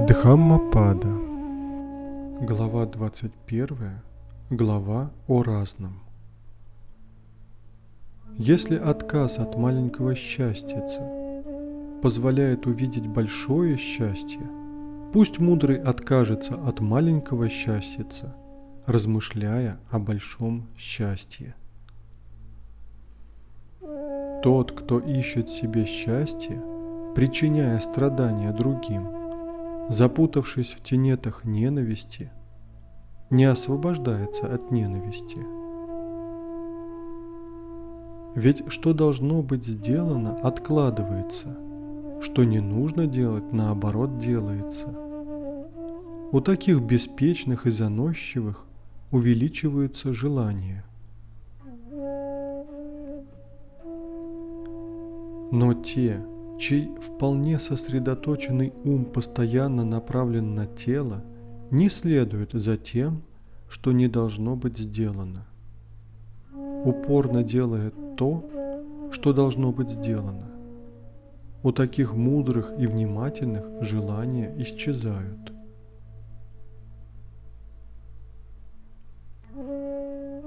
Дхаммапада. Глава 21 Глава о разном. Если отказ от маленького счастьица позволяет увидеть большое счастье, пусть мудрый откажется от маленького счастьица, размышляя о большом счастье. Тот, кто ищет себе счастье, причиняя страдания другим, запутавшись в тенетах ненависти, не освобождается от ненависти. Ведь что должно быть сделано, откладывается, что не нужно делать, наоборот, делается. У таких беспечных и заносчивых увеличиваются желания – Но те, чей вполне сосредоточенный ум постоянно направлен на тело, не следуют за тем, что не должно быть сделано. Упорно делает то, что должно быть сделано. У таких мудрых и внимательных желания исчезают.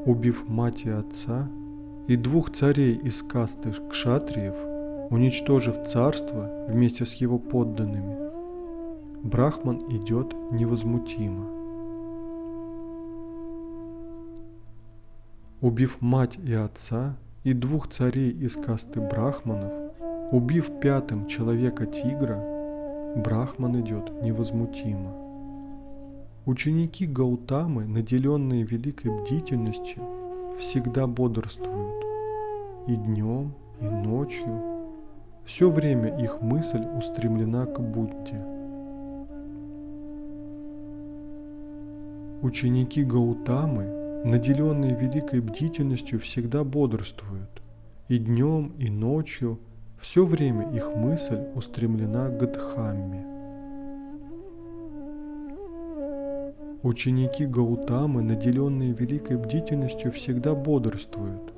Убив мать и отца и двух царей из касты кшатриев – уничтожив царство вместе с его подданными, Брахман идет невозмутимо. Убив мать и отца и двух царей из касты брахманов, убив пятым человека-тигра, Брахман идет невозмутимо. Ученики Гаутамы, наделенные великой бдительностью, всегда бодрствуют и днем, и ночью, все время их мысль устремлена к Будде. Ученики Гаутамы, наделенные великой бдительностью, всегда бодрствуют, и днем, и ночью все время их мысль устремлена к Дхамме. Ученики Гаутамы, наделенные великой бдительностью, всегда бодрствуют,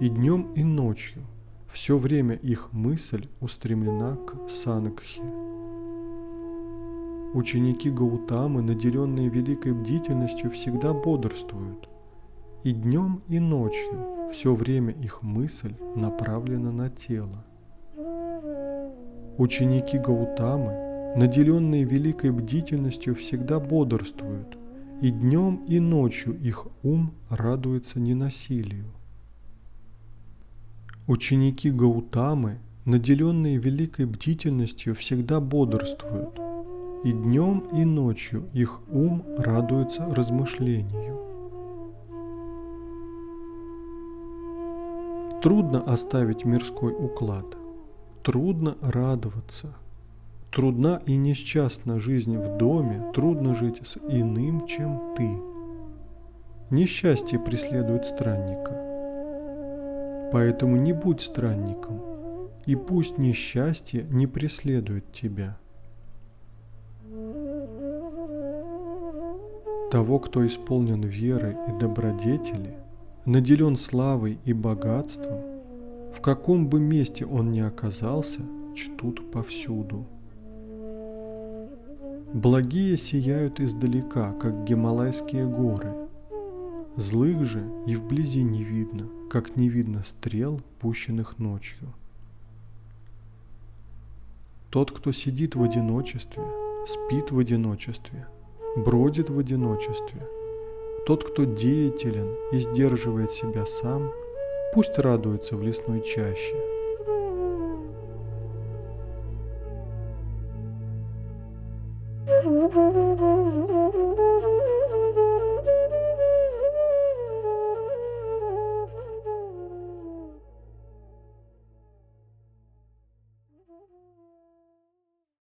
и днем, и ночью все время их мысль устремлена к Сангхе. Ученики Гаутамы, наделенные великой бдительностью, всегда бодрствуют. И днем, и ночью все время их мысль направлена на тело. Ученики Гаутамы, наделенные великой бдительностью, всегда бодрствуют, и днем, и ночью их ум радуется ненасилию. Ученики Гаутамы, наделенные великой бдительностью, всегда бодрствуют, и днем, и ночью их ум радуется размышлению. Трудно оставить мирской уклад, трудно радоваться, трудна и несчастна жизнь в доме, трудно жить с иным, чем ты. Несчастье преследует странника – Поэтому не будь странником, и пусть несчастье не преследует тебя. Того, кто исполнен верой и добродетели, наделен славой и богатством, в каком бы месте он ни оказался, чтут повсюду. Благие сияют издалека, как Гималайские горы. Злых же и вблизи не видно – как не видно стрел, пущенных ночью. Тот, кто сидит в одиночестве, спит в одиночестве, бродит в одиночестве, тот, кто деятелен и сдерживает себя сам, пусть радуется в лесной чаще –